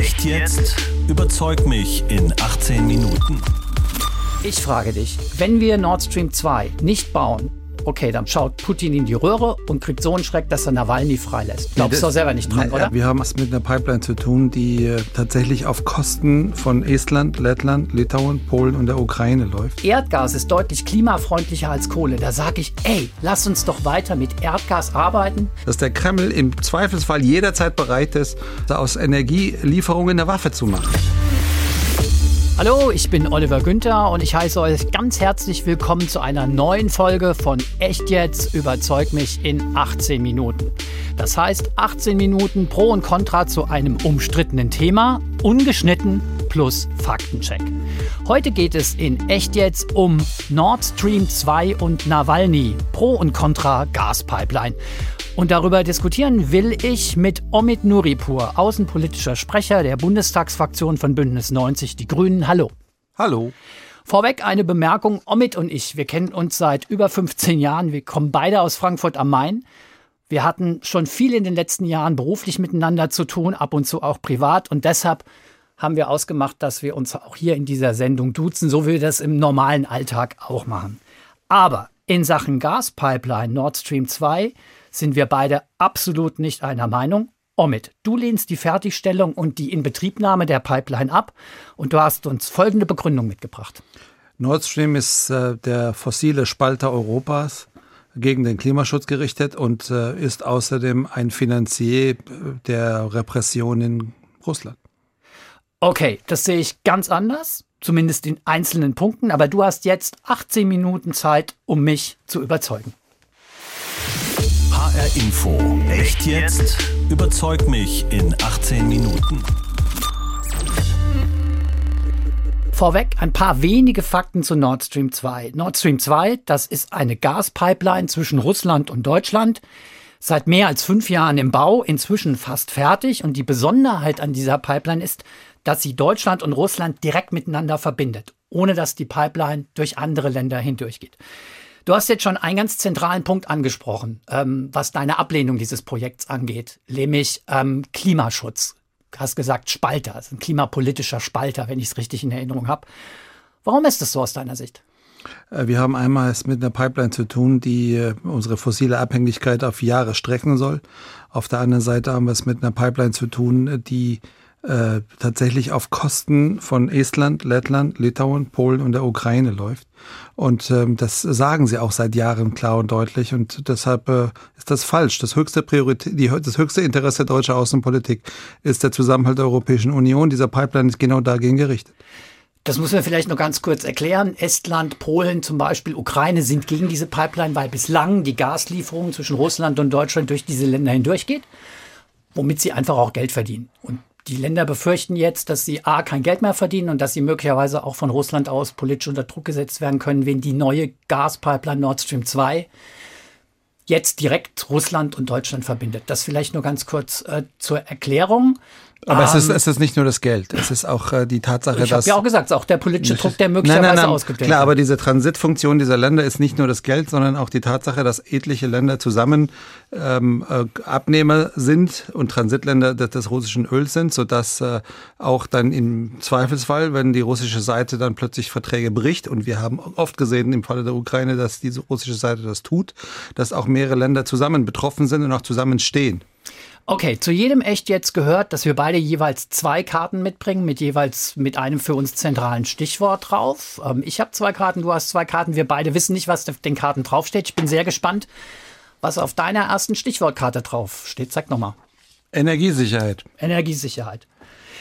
Echt jetzt? Überzeug mich in 18 Minuten. Ich frage dich, wenn wir Nord Stream 2 nicht bauen, okay, dann schaut Putin in die Röhre und kriegt so einen Schreck, dass er Nawalny freilässt. Glaubst du doch selber nicht dran, Na, oder? Wir haben es mit einer Pipeline zu tun, die äh, tatsächlich auf Kosten von Estland, Lettland, Litauen, Polen und der Ukraine läuft. Erdgas ist deutlich klimafreundlicher als Kohle. Da sage ich, ey, lass uns doch weiter mit Erdgas arbeiten. Dass der Kreml im Zweifelsfall jederzeit bereit ist, aus Energielieferungen eine Waffe zu machen. Hallo, ich bin Oliver Günther und ich heiße euch ganz herzlich willkommen zu einer neuen Folge von Echt jetzt überzeug mich in 18 Minuten. Das heißt 18 Minuten Pro und Contra zu einem umstrittenen Thema, ungeschnitten plus Faktencheck. Heute geht es in Echt jetzt um Nord Stream 2 und Nawalny, Pro und Contra Gaspipeline. Und darüber diskutieren will ich mit Omid Nuripur, außenpolitischer Sprecher der Bundestagsfraktion von Bündnis 90 Die Grünen. Hallo. Hallo. Vorweg eine Bemerkung. Omid und ich, wir kennen uns seit über 15 Jahren. Wir kommen beide aus Frankfurt am Main. Wir hatten schon viel in den letzten Jahren beruflich miteinander zu tun, ab und zu auch privat. Und deshalb haben wir ausgemacht, dass wir uns auch hier in dieser Sendung duzen, so wie wir das im normalen Alltag auch machen. Aber in Sachen Gaspipeline Nord Stream 2 sind wir beide absolut nicht einer Meinung. Omid, du lehnst die Fertigstellung und die Inbetriebnahme der Pipeline ab und du hast uns folgende Begründung mitgebracht. Nord Stream ist äh, der fossile Spalter Europas gegen den Klimaschutz gerichtet und äh, ist außerdem ein Finanzier der Repression in Russland. Okay, das sehe ich ganz anders, zumindest in einzelnen Punkten, aber du hast jetzt 18 Minuten Zeit, um mich zu überzeugen. HR Info. Echt jetzt? Überzeug mich in 18 Minuten. Vorweg ein paar wenige Fakten zu Nord Stream 2. Nord Stream 2, das ist eine Gaspipeline zwischen Russland und Deutschland. Seit mehr als fünf Jahren im Bau, inzwischen fast fertig. Und die Besonderheit an dieser Pipeline ist, dass sie Deutschland und Russland direkt miteinander verbindet, ohne dass die Pipeline durch andere Länder hindurchgeht. Du hast jetzt schon einen ganz zentralen Punkt angesprochen, ähm, was deine Ablehnung dieses Projekts angeht, nämlich ähm, Klimaschutz. Du hast gesagt Spalter, ist ein klimapolitischer Spalter, wenn ich es richtig in Erinnerung habe. Warum ist das so aus deiner Sicht? Wir haben einmal es mit einer Pipeline zu tun, die unsere fossile Abhängigkeit auf Jahre strecken soll. Auf der anderen Seite haben wir es mit einer Pipeline zu tun, die äh, tatsächlich auf Kosten von Estland, Lettland, Litauen, Polen und der Ukraine läuft. Und ähm, das sagen sie auch seit Jahren klar und deutlich. Und deshalb äh, ist das falsch. Das höchste Priorität, die, das höchste Interesse deutscher Außenpolitik ist der Zusammenhalt der Europäischen Union. Dieser Pipeline ist genau dagegen gerichtet. Das muss man vielleicht noch ganz kurz erklären. Estland, Polen zum Beispiel, Ukraine sind gegen diese Pipeline, weil bislang die Gaslieferung zwischen Russland und Deutschland durch diese Länder hindurchgeht, womit sie einfach auch Geld verdienen. Und die Länder befürchten jetzt, dass sie A kein Geld mehr verdienen und dass sie möglicherweise auch von Russland aus politisch unter Druck gesetzt werden können, wenn die neue Gaspipeline Nord Stream 2 jetzt direkt Russland und Deutschland verbindet. Das vielleicht nur ganz kurz äh, zur Erklärung. Aber es, ist, es ist nicht nur das Geld, es ist auch äh, die Tatsache, Ich dass... habe ja auch gesagt, es ist auch der politische Druck, der möglicherweise nein, nein, nein, ausgedehnt Klar, wird. aber diese Transitfunktion dieser Länder ist nicht nur das Geld, sondern auch die Tatsache, dass etliche Länder zusammen ähm, äh, Abnehmer sind und Transitländer des, des russischen Öls sind, sodass äh, auch dann im Zweifelsfall, wenn die russische Seite dann plötzlich Verträge bricht, und wir haben oft gesehen im Falle der Ukraine, dass diese russische Seite das tut, dass auch mehrere Länder zusammen betroffen sind und auch zusammen stehen. Okay, zu jedem echt jetzt gehört, dass wir beide jeweils zwei Karten mitbringen, mit jeweils mit einem für uns zentralen Stichwort drauf. Ähm, ich habe zwei Karten, du hast zwei Karten. Wir beide wissen nicht, was auf den Karten draufsteht. Ich bin sehr gespannt, was auf deiner ersten Stichwortkarte draufsteht. Sag nochmal. Energiesicherheit. Energiesicherheit.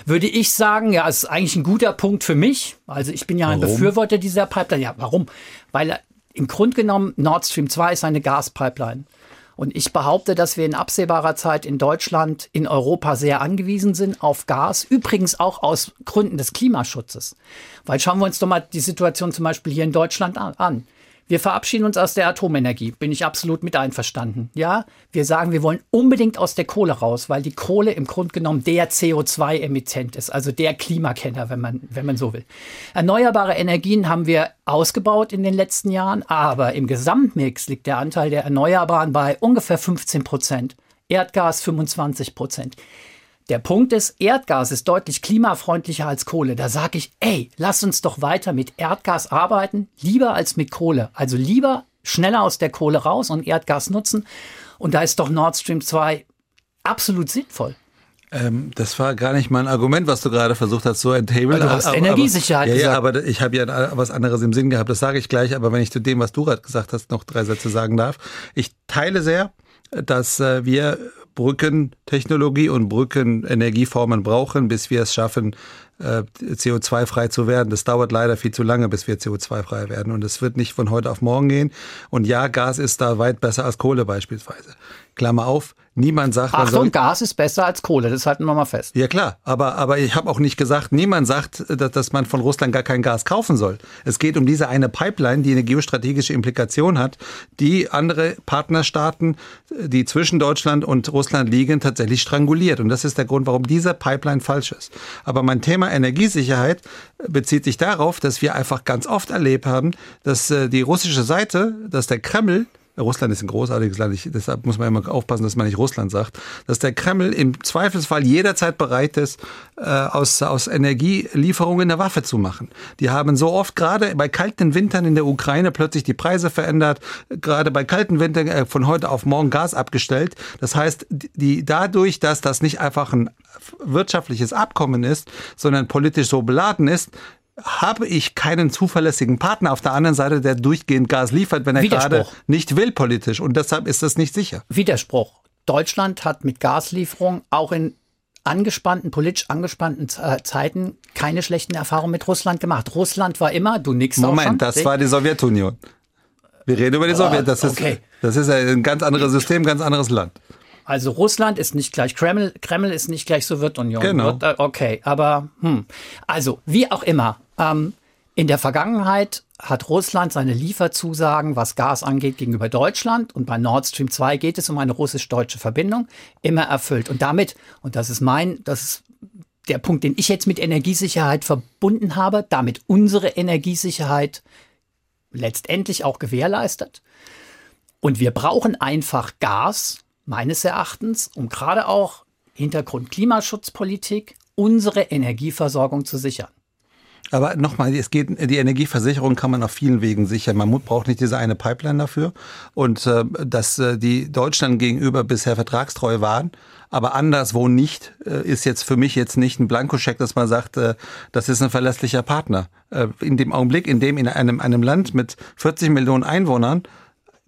Würde ich sagen, ja, ist eigentlich ein guter Punkt für mich. Also ich bin ja ein Warum? Befürworter dieser Pipeline. Ja, warum? Weil im Grunde genommen Nord Stream 2 ist eine Gaspipeline. Und ich behaupte, dass wir in absehbarer Zeit in Deutschland, in Europa sehr angewiesen sind auf Gas. Übrigens auch aus Gründen des Klimaschutzes. Weil schauen wir uns doch mal die Situation zum Beispiel hier in Deutschland an. Wir verabschieden uns aus der Atomenergie, bin ich absolut mit einverstanden. Ja, wir sagen, wir wollen unbedingt aus der Kohle raus, weil die Kohle im Grunde genommen der CO2-Emittent ist, also der Klimakenner, wenn man, wenn man so will. Erneuerbare Energien haben wir ausgebaut in den letzten Jahren, aber im Gesamtmix liegt der Anteil der Erneuerbaren bei ungefähr 15 Prozent. Erdgas 25 Prozent. Der Punkt ist, Erdgas ist deutlich klimafreundlicher als Kohle. Da sage ich, ey, lass uns doch weiter mit Erdgas arbeiten, lieber als mit Kohle. Also lieber schneller aus der Kohle raus und Erdgas nutzen. Und da ist doch Nord Stream 2 absolut sinnvoll. Ähm, das war gar nicht mein Argument, was du gerade versucht hast, so entablen. Du hast aber, Energiesicherheit aber, gesagt. Ja, aber ich habe ja was anderes im Sinn gehabt. Das sage ich gleich. Aber wenn ich zu dem, was du gerade gesagt hast, noch drei Sätze sagen darf. Ich teile sehr, dass äh, wir Brückentechnologie und Brückenenergieformen brauchen, bis wir es schaffen, äh, CO2-frei zu werden. Das dauert leider viel zu lange, bis wir CO2-frei werden. Und es wird nicht von heute auf morgen gehen. Und ja, Gas ist da weit besser als Kohle beispielsweise. Klammer auf, niemand sagt... Achtung, Gas ist besser als Kohle, das halten wir mal fest. Ja klar, aber, aber ich habe auch nicht gesagt, niemand sagt, dass, dass man von Russland gar kein Gas kaufen soll. Es geht um diese eine Pipeline, die eine geostrategische Implikation hat, die andere Partnerstaaten, die zwischen Deutschland und Russland liegen, tatsächlich stranguliert. Und das ist der Grund, warum diese Pipeline falsch ist. Aber mein Thema Energiesicherheit bezieht sich darauf, dass wir einfach ganz oft erlebt haben, dass äh, die russische Seite, dass der Kreml Russland ist ein großartiges Land, ich, deshalb muss man immer aufpassen, dass man nicht Russland sagt, dass der Kreml im Zweifelsfall jederzeit bereit ist, äh, aus, aus Energielieferungen eine Waffe zu machen. Die haben so oft gerade bei kalten Wintern in der Ukraine plötzlich die Preise verändert, gerade bei kalten Wintern äh, von heute auf morgen Gas abgestellt. Das heißt, die, dadurch, dass das nicht einfach ein wirtschaftliches Abkommen ist, sondern politisch so beladen ist, habe ich keinen zuverlässigen Partner auf der anderen Seite, der durchgehend Gas liefert, wenn er gerade nicht will politisch. Und deshalb ist das nicht sicher. Widerspruch. Deutschland hat mit Gaslieferung auch in angespannten, politisch angespannten äh, Zeiten keine schlechten Erfahrungen mit Russland gemacht. Russland war immer, du nix Moment, das war die Sowjetunion. Wir reden über die Sowjetunion. Das ist, okay. das ist ein ganz anderes System, ganz anderes Land. Also Russland ist nicht gleich Kreml, Kreml ist nicht gleich Sowjetunion. Genau. Äh, okay, aber hm. also wie auch immer. Ähm, in der Vergangenheit hat Russland seine Lieferzusagen, was Gas angeht, gegenüber Deutschland und bei Nord Stream 2 geht es um eine russisch-deutsche Verbindung, immer erfüllt. Und damit, und das ist mein, das ist der Punkt, den ich jetzt mit Energiesicherheit verbunden habe, damit unsere Energiesicherheit letztendlich auch gewährleistet. Und wir brauchen einfach Gas, meines Erachtens, um gerade auch Hintergrund Klimaschutzpolitik unsere Energieversorgung zu sichern. Aber nochmal, es geht, die Energieversicherung kann man auf vielen Wegen sichern. Man braucht nicht diese eine Pipeline dafür. Und äh, dass äh, die Deutschland gegenüber bisher vertragstreu waren, aber anderswo nicht, äh, ist jetzt für mich jetzt nicht ein Blankoscheck, dass man sagt, äh, das ist ein verlässlicher Partner. Äh, in dem Augenblick, in dem in einem, einem Land mit 40 Millionen Einwohnern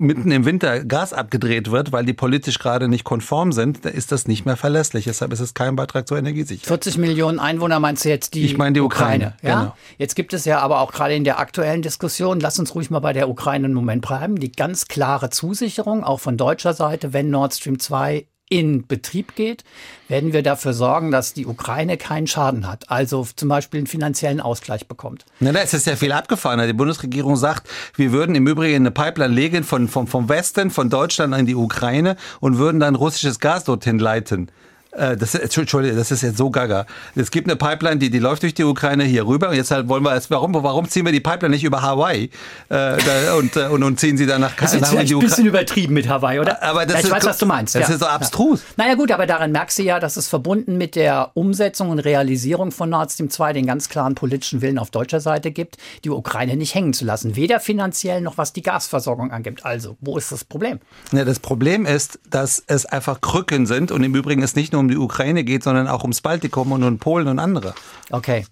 mitten im Winter Gas abgedreht wird, weil die politisch gerade nicht konform sind, ist das nicht mehr verlässlich. Deshalb ist es kein Beitrag zur Energiesicherheit. 40 Millionen Einwohner meinst du jetzt die Ich meine die Ukraine. Ukraine ja? Genau. Jetzt gibt es ja aber auch gerade in der aktuellen Diskussion, lass uns ruhig mal bei der Ukraine einen Moment bleiben, die ganz klare Zusicherung, auch von deutscher Seite, wenn Nord Stream 2 in Betrieb geht, werden wir dafür sorgen, dass die Ukraine keinen Schaden hat, also zum Beispiel einen finanziellen Ausgleich bekommt. Na, da ist es ja viel abgefahrener. Die Bundesregierung sagt, wir würden im Übrigen eine Pipeline legen von, vom, vom Westen, von Deutschland in die Ukraine und würden dann russisches Gas dorthin leiten. Äh, das, Entschuldigung, das ist jetzt so gaga. Es gibt eine Pipeline, die, die läuft durch die Ukraine hier rüber. Und jetzt halt wollen wir, warum, warum ziehen wir die Pipeline nicht über Hawaii äh, und, äh, und, und ziehen sie dann nach Das ist ein bisschen übertrieben mit Hawaii, oder? Aber das ja, ich ist, weiß, was du meinst. Das ja. ist so abstrus. Ja. Naja gut, aber daran merkst du ja, dass es verbunden mit der Umsetzung und Realisierung von Nord Stream 2 den ganz klaren politischen Willen auf deutscher Seite gibt, die Ukraine nicht hängen zu lassen. Weder finanziell noch was die Gasversorgung angibt. Also, wo ist das Problem? Ja, das Problem ist, dass es einfach Krücken sind und im Übrigen es nicht nur um die Ukraine geht, sondern auch ums Baltikum und um Polen und andere. Okay.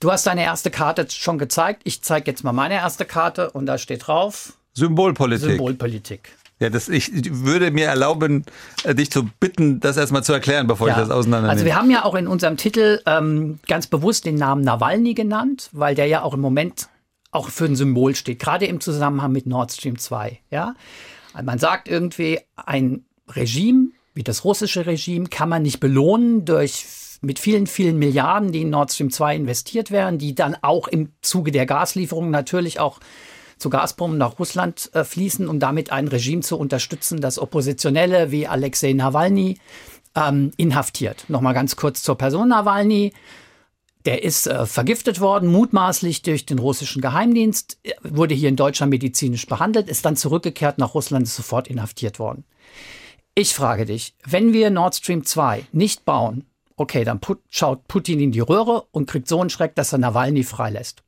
Du hast deine erste Karte schon gezeigt. Ich zeige jetzt mal meine erste Karte und da steht drauf Symbolpolitik. Symbolpolitik. Ja, das, ich würde mir erlauben, äh, dich zu bitten, das erstmal zu erklären, bevor ja. ich das auseinandernehme. Also wir haben ja auch in unserem Titel ähm, ganz bewusst den Namen Nawalny genannt, weil der ja auch im Moment auch für ein Symbol steht, gerade im Zusammenhang mit Nord Stream 2. Ja? Man sagt irgendwie, ein Regime wie das russische Regime kann man nicht belohnen durch mit vielen, vielen Milliarden, die in Nord Stream 2 investiert werden, die dann auch im Zuge der Gaslieferungen natürlich auch zu Gazprom nach Russland äh, fließen, um damit ein Regime zu unterstützen, das Oppositionelle wie Alexei Nawalny ähm, inhaftiert. Nochmal ganz kurz zur Person Nawalny. Der ist äh, vergiftet worden, mutmaßlich durch den russischen Geheimdienst, wurde hier in Deutschland medizinisch behandelt, ist dann zurückgekehrt nach Russland, ist sofort inhaftiert worden. Ich frage dich, wenn wir Nord Stream 2 nicht bauen okay, dann put, schaut Putin in die Röhre und kriegt so einen Schreck, dass er Nawalny freilässt.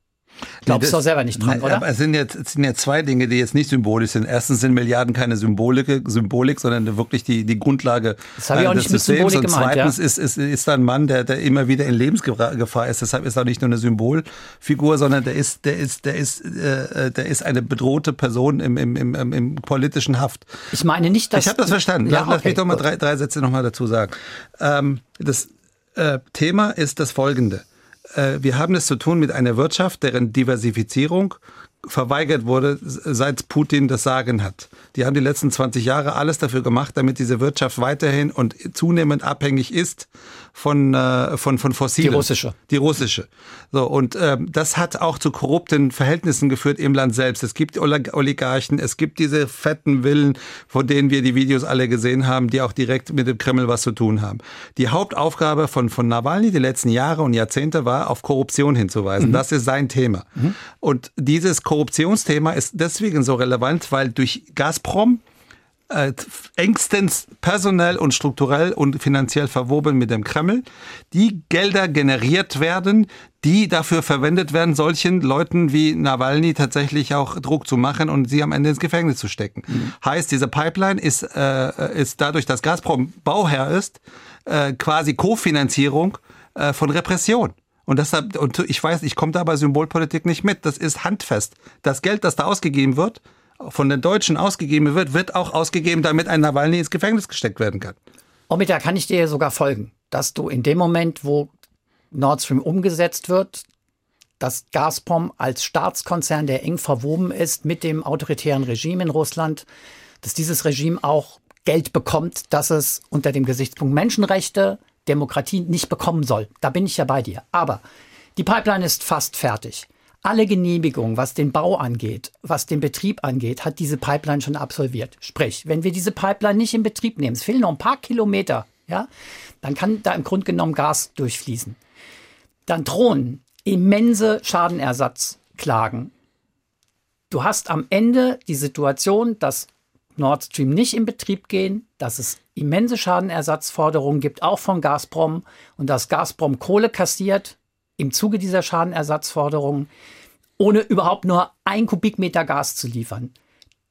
Glaubst nee, du doch selber nicht dran, oder? Aber es sind, jetzt, es sind ja zwei Dinge, die jetzt nicht symbolisch sind. Erstens sind Milliarden keine Symbolik, Symbolik sondern wirklich die, die Grundlage das habe ich auch nicht des Systems. Mit Symbolik und zweitens ja? ist, ist, ist da ein Mann, der, der immer wieder in Lebensgefahr ist. Deshalb ist er nicht nur eine Symbolfigur, sondern der ist, der ist, der ist, äh, der ist eine bedrohte Person im, im, im, im politischen Haft. Ich meine nicht, dass... Ich habe das verstanden. Ja, Lass, okay, mich doch mal drei, drei Sätze nochmal dazu sagen. Ähm, das äh, Thema ist das folgende äh, wir haben es zu tun mit einer Wirtschaft, deren Diversifizierung verweigert wurde, seit Putin das Sagen hat. Die haben die letzten 20 Jahre alles dafür gemacht, damit diese Wirtschaft weiterhin und zunehmend abhängig ist von, äh, von, von Fossilen. Die russische. Die russische. So, und ähm, das hat auch zu korrupten Verhältnissen geführt im Land selbst. Es gibt Oligarchen, es gibt diese fetten Villen, von denen wir die Videos alle gesehen haben, die auch direkt mit dem Kreml was zu tun haben. Die Hauptaufgabe von, von Nawalny die letzten Jahre und Jahrzehnte war, auf Korruption hinzuweisen. Mhm. Das ist sein Thema. Mhm. Und dieses Korruptionsthema ist deswegen so relevant, weil durch Gazprom äh, engstens personell und strukturell und finanziell verwoben mit dem Kreml, die Gelder generiert werden, die dafür verwendet werden, solchen Leuten wie Nawalny tatsächlich auch Druck zu machen und sie am Ende ins Gefängnis zu stecken. Mhm. Heißt, diese Pipeline ist, äh, ist dadurch, dass Gazprom Bauherr ist, äh, quasi Kofinanzierung äh, von Repression. Und deshalb, und ich weiß, ich komme da bei Symbolpolitik nicht mit. Das ist handfest. Das Geld, das da ausgegeben wird, von den Deutschen ausgegeben wird, wird auch ausgegeben, damit ein Nawalny ins Gefängnis gesteckt werden kann. Omid, da kann ich dir sogar folgen, dass du in dem Moment, wo Nord Stream umgesetzt wird, dass Gazprom als Staatskonzern, der eng verwoben ist mit dem autoritären Regime in Russland, dass dieses Regime auch Geld bekommt, dass es unter dem Gesichtspunkt Menschenrechte, Demokratie nicht bekommen soll. Da bin ich ja bei dir. Aber die Pipeline ist fast fertig. Alle Genehmigungen, was den Bau angeht, was den Betrieb angeht, hat diese Pipeline schon absolviert. Sprich, wenn wir diese Pipeline nicht in Betrieb nehmen, es fehlen noch ein paar Kilometer, ja, dann kann da im Grunde genommen Gas durchfließen. Dann drohen immense Schadenersatzklagen. Du hast am Ende die Situation, dass Nord Stream nicht in Betrieb gehen, dass es immense Schadenersatzforderungen gibt, auch von Gazprom, und dass Gazprom Kohle kassiert, im Zuge dieser Schadenersatzforderungen, ohne überhaupt nur ein Kubikmeter Gas zu liefern.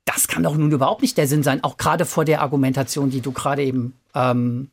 Das kann doch nun überhaupt nicht der Sinn sein, auch gerade vor der Argumentation, die du gerade eben ähm,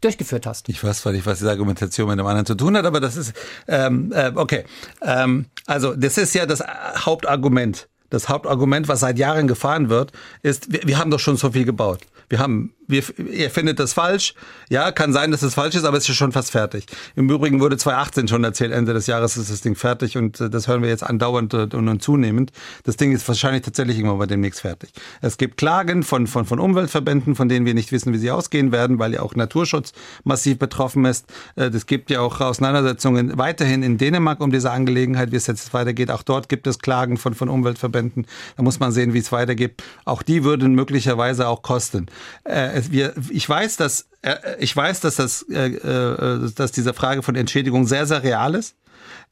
durchgeführt hast. Ich weiß zwar nicht, was diese Argumentation mit dem anderen zu tun hat, aber das ist ähm, äh, okay. Ähm, also das ist ja das Hauptargument. Das Hauptargument, was seit Jahren gefahren wird, ist, wir, wir haben doch schon so viel gebaut. Wir haben wir, ihr findet das falsch. Ja, kann sein, dass es falsch ist, aber es ist schon fast fertig. Im Übrigen wurde 2018 schon erzählt, Ende des Jahres ist das Ding fertig und äh, das hören wir jetzt andauernd und, und zunehmend. Das Ding ist wahrscheinlich tatsächlich irgendwann bei demnächst fertig. Es gibt Klagen von, von, von Umweltverbänden, von denen wir nicht wissen, wie sie ausgehen werden, weil ja auch Naturschutz massiv betroffen ist. Es äh, gibt ja auch Auseinandersetzungen weiterhin in Dänemark um diese Angelegenheit, wie es jetzt weitergeht. Auch dort gibt es Klagen von, von Umweltverbänden. Da muss man sehen, wie es weitergeht. Auch die würden möglicherweise auch kosten. Äh, wir, ich weiß, dass äh, ich weiß, dass das, äh, äh, dass diese Frage von Entschädigung sehr, sehr real ist.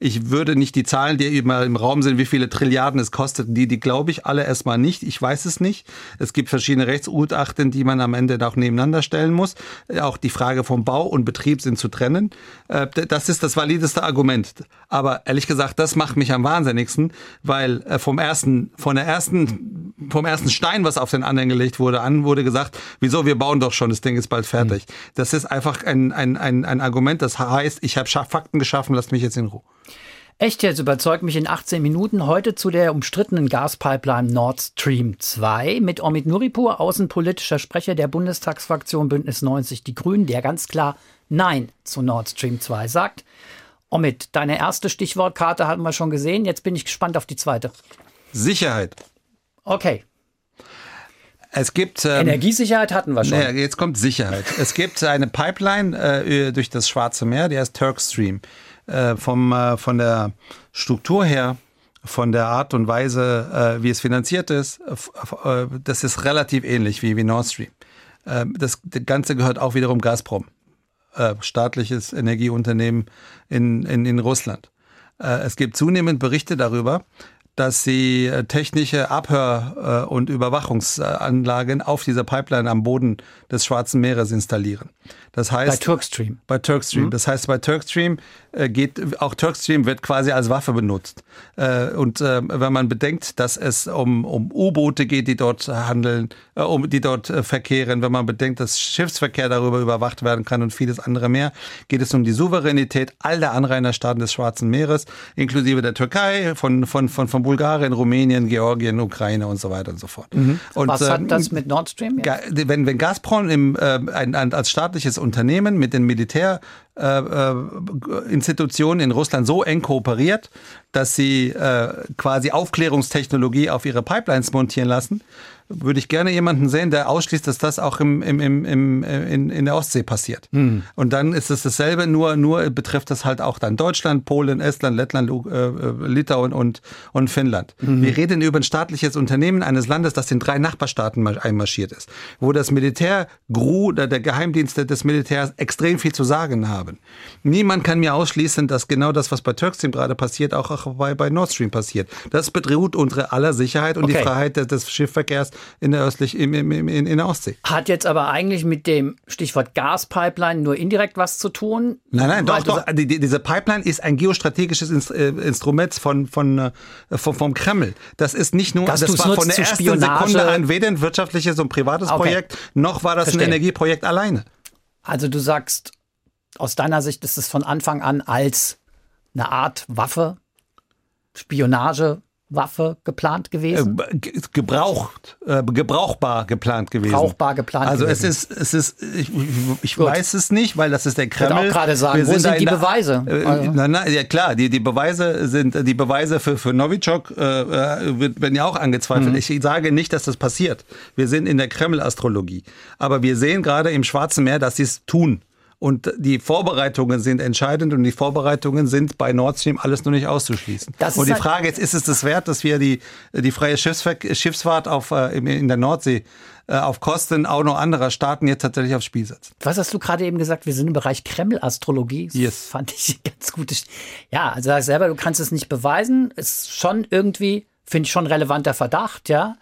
Ich würde nicht die Zahlen, die immer im Raum sind, wie viele Trilliarden es kostet, die, die glaube ich alle erstmal nicht. Ich weiß es nicht. Es gibt verschiedene Rechtsgutachten, die man am Ende auch nebeneinander stellen muss. Auch die Frage vom Bau und Betrieb sind zu trennen. Das ist das valideste Argument. Aber ehrlich gesagt, das macht mich am wahnsinnigsten, weil äh, vom ersten, von der ersten, vom ersten Stein, was auf den anderen gelegt wurde, an wurde gesagt, wieso, wir bauen doch schon, das Ding ist bald fertig. Mhm. Das ist einfach ein, ein, ein, ein Argument, das heißt, ich habe Fakten geschaffen, lasst mich jetzt in Ruhe. Echt jetzt überzeugt mich in 18 Minuten heute zu der umstrittenen Gaspipeline Nord Stream 2 mit Omid Nuripur, außenpolitischer Sprecher der Bundestagsfraktion Bündnis 90 Die Grünen, der ganz klar Nein zu Nord Stream 2 sagt. Omid, deine erste Stichwortkarte haben wir schon gesehen. Jetzt bin ich gespannt auf die zweite. Sicherheit. Okay. Es gibt ähm, Energiesicherheit hatten wir schon. Nee, jetzt kommt Sicherheit. es gibt eine Pipeline äh, durch das Schwarze Meer, die heißt Turkstream. Äh, vom, äh, von der Struktur her, von der Art und Weise, äh, wie es finanziert ist, äh, das ist relativ ähnlich wie, wie Nord Stream. Äh, das Ganze gehört auch wiederum Gazprom, äh, staatliches Energieunternehmen in, in, in Russland. es gibt zunehmend Berichte darüber, dass sie technische Abhör- und Überwachungsanlagen auf dieser Pipeline am Boden des Schwarzen Meeres installieren. Das heißt, bei Turkstream. Bei Turkstream. Mhm. Das heißt, bei Turkstream äh, geht, auch Turkstream wird quasi als Waffe benutzt. Äh, und äh, wenn man bedenkt, dass es um, um U-Boote geht, die dort handeln, äh, um, die dort äh, verkehren, wenn man bedenkt, dass Schiffsverkehr darüber überwacht werden kann und vieles andere mehr, geht es um die Souveränität all der Anrainerstaaten des Schwarzen Meeres, inklusive der Türkei, von, von, von, von Bulgarien, Rumänien, Georgien, Ukraine und so weiter und so fort. Mhm. Und, Was hat ähm, das mit Nord Stream? Jetzt? Wenn, wenn Gazprom im, äh, ein, ein, als staatliches Unternehmen mit den Militärinstitutionen äh, äh in Russland so eng kooperiert, dass sie äh, quasi Aufklärungstechnologie auf ihre Pipelines montieren lassen, würde ich gerne jemanden sehen, der ausschließt, dass das auch im, im, im, im, in, in der Ostsee passiert. Mhm. Und dann ist es dasselbe, nur, nur betrifft das halt auch dann Deutschland, Polen, Estland, Lettland, äh, Litauen und, und Finnland. Mhm. Wir reden über ein staatliches Unternehmen eines Landes, das in drei Nachbarstaaten einmarschiert ist, wo das Militär, GRU, der Geheimdienste des Militärs extrem viel zu sagen haben. Niemand kann mir ausschließen, dass genau das, was bei Turkstream gerade passiert, auch auch bei, bei Nord Stream passiert. Das bedroht unsere aller Sicherheit und okay. die Freiheit des, des Schiffverkehrs in der östlich, in, in, in, der Ostsee. Hat jetzt aber eigentlich mit dem Stichwort Gaspipeline nur indirekt was zu tun? Nein, nein, doch, doch. Die, diese Pipeline ist ein geostrategisches äh, Instrument von, von, äh, von, vom Kreml. Das ist nicht nur, das war von der ersten Spionage. Sekunde an weder ein wirtschaftliches und privates okay. Projekt, noch war das Verstehe. ein Energieprojekt alleine. Also du sagst, aus deiner Sicht ist es von Anfang an als eine Art Waffe Spionagewaffe geplant gewesen? Äh, gebraucht, äh, gebrauchbar geplant gewesen. Brauchbar geplant also gewesen. es ist, es ist, ich, ich weiß es nicht, weil das ist der Kreml. Ich würde auch gerade sagen, wo sind die Beweise? Äh, also. na, na, ja klar, die, die Beweise sind, die Beweise für, für Novichok äh, werden ja auch angezweifelt. Mhm. Ich sage nicht, dass das passiert. Wir sind in der Kreml-Astrologie. Aber wir sehen gerade im Schwarzen Meer, dass sie es tun. Und die Vorbereitungen sind entscheidend und die Vorbereitungen sind bei Nord Stream alles nur nicht auszuschließen. und die halt Frage jetzt, ist es das wert, dass wir die, die freie Schiffsfahrt auf, äh, in der Nordsee äh, auf Kosten auch noch anderer Staaten jetzt tatsächlich aufs Spiel setzen. Was hast du gerade eben gesagt? Wir sind im Bereich Kreml-Astrologie. Das yes. fand ich ganz gut. Ja, also sag selber, du kannst es nicht beweisen. Ist schon irgendwie, finde ich schon relevanter Verdacht, ja.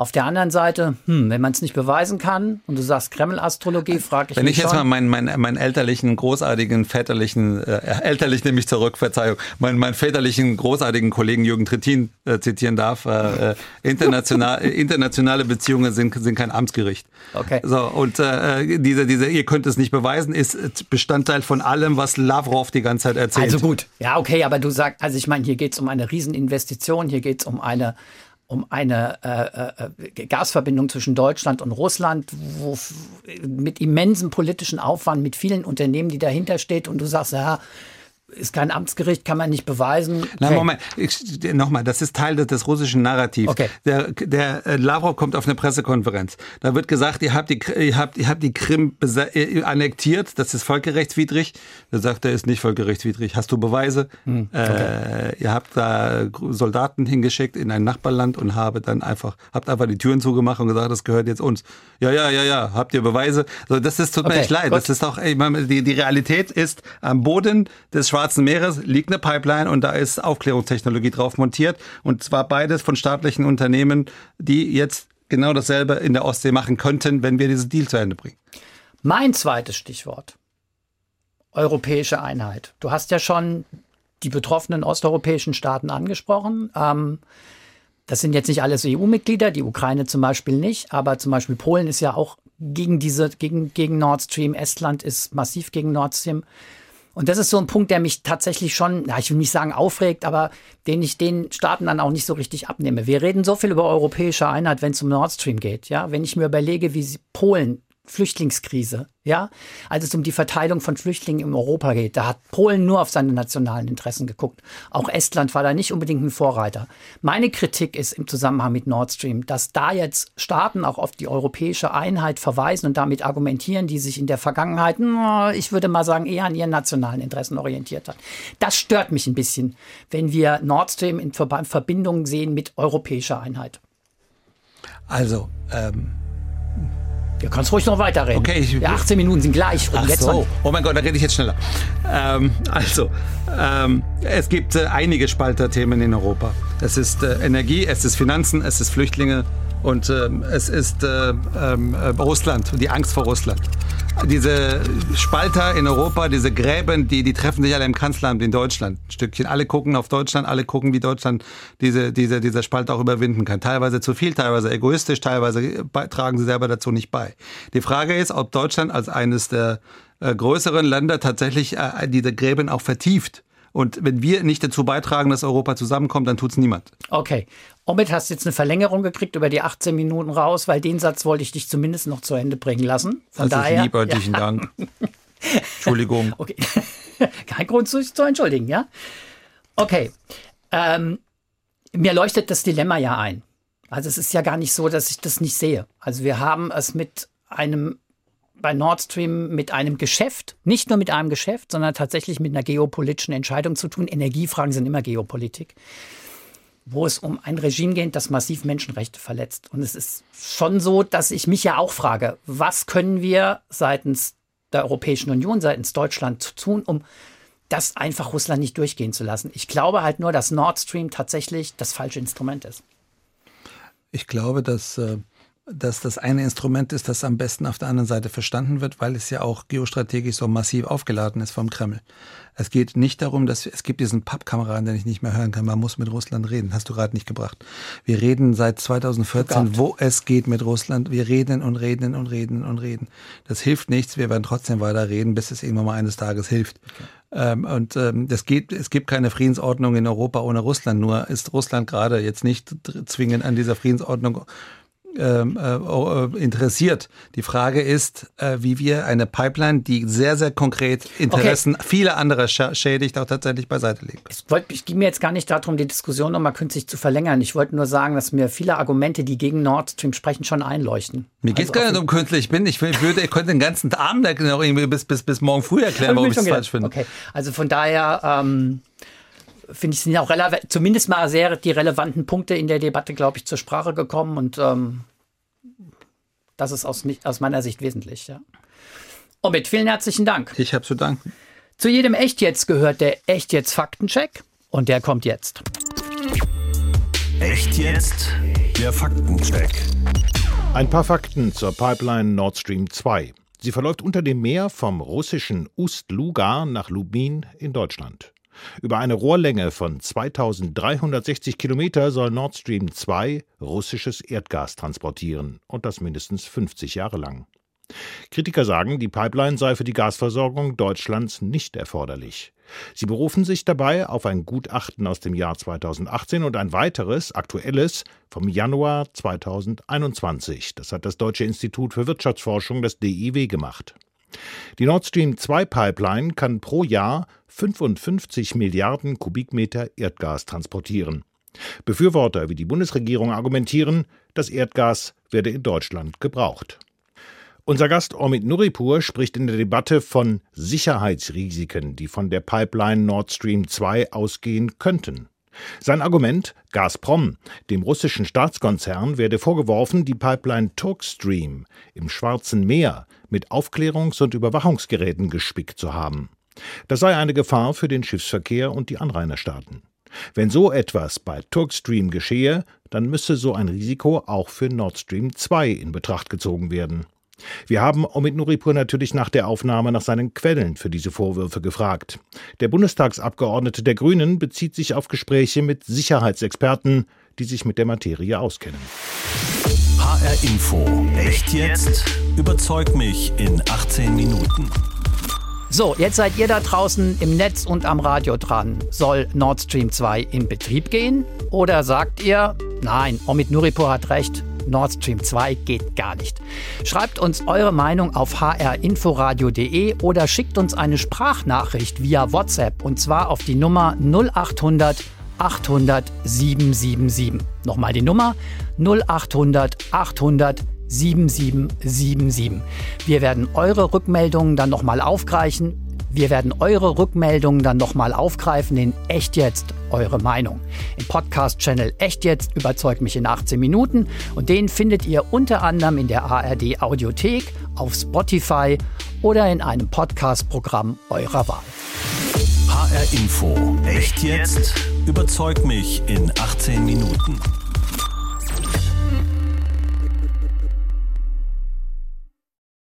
Auf der anderen Seite, hm, wenn man es nicht beweisen kann und du sagst Kreml-Astrologie, frage ich Wenn mich ich jetzt schon. mal meinen, meinen, meinen elterlichen, großartigen, väterlichen, äh, elterlich nehme ich zurück, Verzeihung, meinen, meinen väterlichen, großartigen Kollegen Jürgen Trittin äh, zitieren darf, äh, äh international, internationale Beziehungen sind, sind kein Amtsgericht. Okay. So, und äh, diese, diese, ihr könnt es nicht beweisen, ist Bestandteil von allem, was Lavrov die ganze Zeit erzählt. Also gut, ja, okay, aber du sagst, also ich meine, hier geht es um eine Rieseninvestition, hier geht es um eine um eine äh, äh, Gasverbindung zwischen Deutschland und Russland, wo mit immensem politischen Aufwand, mit vielen Unternehmen, die dahinter steht. Und du sagst, ja, ist kein Amtsgericht, kann man nicht beweisen. Okay. Moment, nochmal, das ist Teil des, des russischen Narrativs. Okay. Der, der äh, Lavrov kommt auf eine Pressekonferenz. Da wird gesagt, ihr habt die, ihr habt, ihr habt die Krim äh, annektiert, das ist völkerrechtswidrig. Da sagt er, ist nicht völkerrechtswidrig. Hast du Beweise? Hm, okay. äh, ihr habt da Soldaten hingeschickt in ein Nachbarland und habe dann einfach, habt einfach die Türen zugemacht und gesagt, das gehört jetzt uns. Ja, ja, ja, ja, habt ihr Beweise? So, das ist, tut mir echt leid. Gut. Das ist doch, ey, die, die Realität ist am Boden des Schwarzen Schwarzen Meeres liegt eine Pipeline und da ist Aufklärungstechnologie drauf montiert. Und zwar beides von staatlichen Unternehmen, die jetzt genau dasselbe in der Ostsee machen könnten, wenn wir diesen Deal zu Ende bringen. Mein zweites Stichwort. Europäische Einheit. Du hast ja schon die betroffenen osteuropäischen Staaten angesprochen. Ähm, das sind jetzt nicht alles EU-Mitglieder, die Ukraine zum Beispiel nicht, aber zum Beispiel Polen ist ja auch gegen diese, gegen, gegen Nord Stream, Estland ist massiv gegen Nord Stream. Und das ist so ein Punkt, der mich tatsächlich schon, ja, ich will nicht sagen aufregt, aber den ich den Staaten dann auch nicht so richtig abnehme. Wir reden so viel über europäische Einheit, wenn es um Nord Stream geht. Ja, wenn ich mir überlege, wie Polen Flüchtlingskrise, ja, als es um die Verteilung von Flüchtlingen in Europa geht, da hat Polen nur auf seine nationalen Interessen geguckt. Auch Estland war da nicht unbedingt ein Vorreiter. Meine Kritik ist im Zusammenhang mit Nord Stream, dass da jetzt Staaten auch auf die europäische Einheit verweisen und damit argumentieren, die sich in der Vergangenheit, ich würde mal sagen, eher an ihren nationalen Interessen orientiert hat. Das stört mich ein bisschen, wenn wir Nord Stream in Verbindung sehen mit europäischer Einheit. Also, ähm Du kannst ruhig noch weiterreden. Okay, ich, ja, 18 Minuten sind gleich. Ach jetzt so. Oh mein Gott, da rede ich jetzt schneller. Ähm, also, ähm, es gibt äh, einige Spalterthemen in Europa. Es ist äh, Energie, es ist Finanzen, es ist Flüchtlinge und ähm, es ist äh, ähm, äh, Russland, die Angst vor Russland. Diese Spalter in Europa, diese Gräben, die, die treffen sich alle im Kanzleramt in Deutschland. Ein Stückchen. Alle gucken auf Deutschland, alle gucken, wie Deutschland diese, diese, diese Spalt auch überwinden kann. Teilweise zu viel, teilweise egoistisch, teilweise tragen sie selber dazu nicht bei. Die Frage ist, ob Deutschland als eines der äh, größeren Länder tatsächlich äh, diese Gräben auch vertieft. Und wenn wir nicht dazu beitragen, dass Europa zusammenkommt, dann tut es niemand. Okay. Omid hast jetzt eine Verlängerung gekriegt über die 18 Minuten raus, weil den Satz wollte ich dich zumindest noch zu Ende bringen lassen. Von das daher. Ist lieb, herzlichen ja. Dank. Entschuldigung. Okay. Kein Grund zu, zu entschuldigen, ja? Okay. Ähm, mir leuchtet das Dilemma ja ein. Also es ist ja gar nicht so, dass ich das nicht sehe. Also wir haben es mit einem bei Nord Stream mit einem Geschäft, nicht nur mit einem Geschäft, sondern tatsächlich mit einer geopolitischen Entscheidung zu tun. Energiefragen sind immer Geopolitik, wo es um ein Regime geht, das massiv Menschenrechte verletzt. Und es ist schon so, dass ich mich ja auch frage, was können wir seitens der Europäischen Union, seitens Deutschland tun, um das einfach Russland nicht durchgehen zu lassen. Ich glaube halt nur, dass Nord Stream tatsächlich das falsche Instrument ist. Ich glaube, dass äh, dass das eine Instrument ist, das am besten auf der anderen Seite verstanden wird, weil es ja auch geostrategisch so massiv aufgeladen ist vom Kreml. Es geht nicht darum, dass es gibt diesen Pappkameraden, den ich nicht mehr hören kann. Man muss mit Russland reden. Hast du gerade nicht gebracht. Wir reden seit 2014, wo es geht mit Russland. Wir reden und reden und reden und reden. Das hilft nichts. Wir werden trotzdem weiter reden, bis es irgendwann mal eines Tages hilft. Okay. Ähm, und ähm, das geht, es gibt keine Friedensordnung in Europa ohne Russland. Nur ist Russland gerade jetzt nicht zwingend an dieser Friedensordnung ähm, äh, äh, interessiert. Die Frage ist, äh, wie wir eine Pipeline, die sehr, sehr konkret Interessen okay. vieler anderer schädigt, auch tatsächlich beiseite legen. Es wollt, ich ging mir jetzt gar nicht darum, die Diskussion nochmal künstlich zu verlängern. Ich wollte nur sagen, dass mir viele Argumente, die gegen Nord Stream sprechen, schon einleuchten. Mir geht es also gar nicht um künstlich. Ich bin, ich, ich würde, ich könnte den ganzen Abend noch irgendwie bis, bis, bis morgen früh erklären, warum ich es falsch finde. Okay, also von daher, ähm, finde ich, sind auch zumindest mal sehr die relevanten Punkte in der Debatte, glaube ich, zur Sprache gekommen und ähm, das ist aus, aus meiner Sicht wesentlich. Ja. Omid, vielen herzlichen Dank. Ich habe zu danken. Zu jedem Echt jetzt gehört der Echt jetzt Faktencheck und der kommt jetzt. Echt jetzt der Faktencheck. Ein paar Fakten zur Pipeline Nord Stream 2. Sie verläuft unter dem Meer vom russischen Ust-Luga nach Lubmin in Deutschland. Über eine Rohrlänge von 2360 Kilometer soll Nord Stream 2 russisches Erdgas transportieren und das mindestens 50 Jahre lang. Kritiker sagen, die Pipeline sei für die Gasversorgung Deutschlands nicht erforderlich. Sie berufen sich dabei auf ein Gutachten aus dem Jahr 2018 und ein weiteres, aktuelles, vom Januar 2021. Das hat das Deutsche Institut für Wirtschaftsforschung, das DIW, gemacht. Die Nord Stream 2 Pipeline kann pro Jahr 55 Milliarden Kubikmeter Erdgas transportieren. Befürworter wie die Bundesregierung argumentieren, das Erdgas werde in Deutschland gebraucht. Unser Gast Omid Nuripur spricht in der Debatte von Sicherheitsrisiken, die von der Pipeline Nord Stream 2 ausgehen könnten. Sein Argument, Gazprom, dem russischen Staatskonzern, werde vorgeworfen, die Pipeline Turkstream im Schwarzen Meer mit Aufklärungs- und Überwachungsgeräten gespickt zu haben. Das sei eine Gefahr für den Schiffsverkehr und die Anrainerstaaten. Wenn so etwas bei Turkstream geschehe, dann müsse so ein Risiko auch für Nord Stream 2 in Betracht gezogen werden. Wir haben Omid Nuripur natürlich nach der Aufnahme nach seinen Quellen für diese Vorwürfe gefragt. Der Bundestagsabgeordnete der Grünen bezieht sich auf Gespräche mit Sicherheitsexperten, die sich mit der Materie auskennen. HR Info. Echt jetzt? Überzeug mich in 18 Minuten. So, jetzt seid ihr da draußen im Netz und am Radio dran. Soll Nord Stream 2 in Betrieb gehen? Oder sagt ihr, nein, Omid Nuripur hat recht, Nord Stream 2 geht gar nicht. Schreibt uns eure Meinung auf hrinforadio.de oder schickt uns eine Sprachnachricht via WhatsApp und zwar auf die Nummer 0800 800 777. Nochmal die Nummer 0800 800 7777. Wir werden eure Rückmeldungen dann nochmal aufgreifen. Wir werden eure Rückmeldungen dann nochmal aufgreifen in Echt jetzt eure Meinung. Im Podcast-Channel Echt jetzt überzeugt mich in 18 Minuten und den findet ihr unter anderem in der ARD Audiothek, auf Spotify oder in einem Podcast-Programm eurer Wahl. HR Info. Echt jetzt? Überzeugt mich in 18 Minuten.